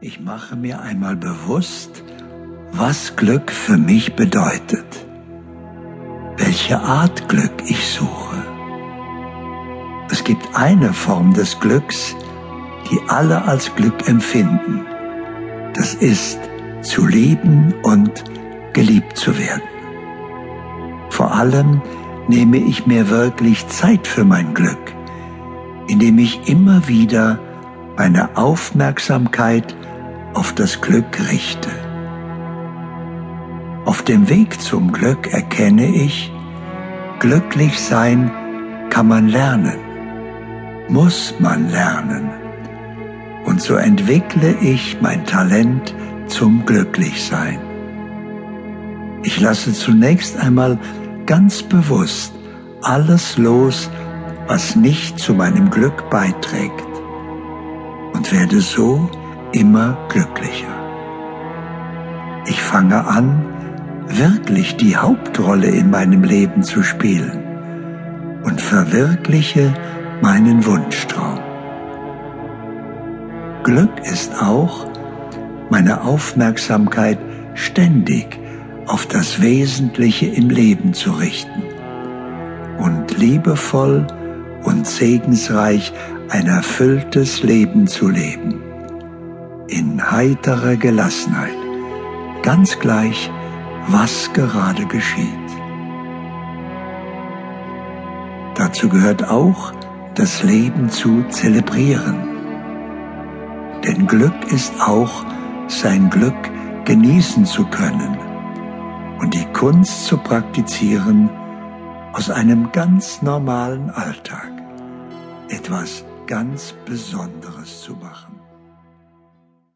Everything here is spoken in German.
Ich mache mir einmal bewusst, was Glück für mich bedeutet, welche Art Glück ich suche. Es gibt eine Form des Glücks, die alle als Glück empfinden. Das ist zu lieben und geliebt zu werden. Vor allem nehme ich mir wirklich Zeit für mein Glück, indem ich immer wieder meine Aufmerksamkeit auf das Glück richte. Auf dem Weg zum Glück erkenne ich, glücklich sein kann man lernen, muss man lernen. Und so entwickle ich mein Talent zum Glücklichsein. Ich lasse zunächst einmal ganz bewusst alles los, was nicht zu meinem Glück beiträgt und werde so immer glücklicher. Ich fange an, wirklich die Hauptrolle in meinem Leben zu spielen und verwirkliche meinen Wunschtraum. Glück ist auch, meine Aufmerksamkeit ständig auf das Wesentliche im Leben zu richten und liebevoll und segensreich ein erfülltes Leben zu leben. In heiterer Gelassenheit, ganz gleich, was gerade geschieht. Dazu gehört auch, das Leben zu zelebrieren. Denn Glück ist auch, sein Glück genießen zu können und die Kunst zu praktizieren, aus einem ganz normalen Alltag etwas ganz Besonderes zu machen.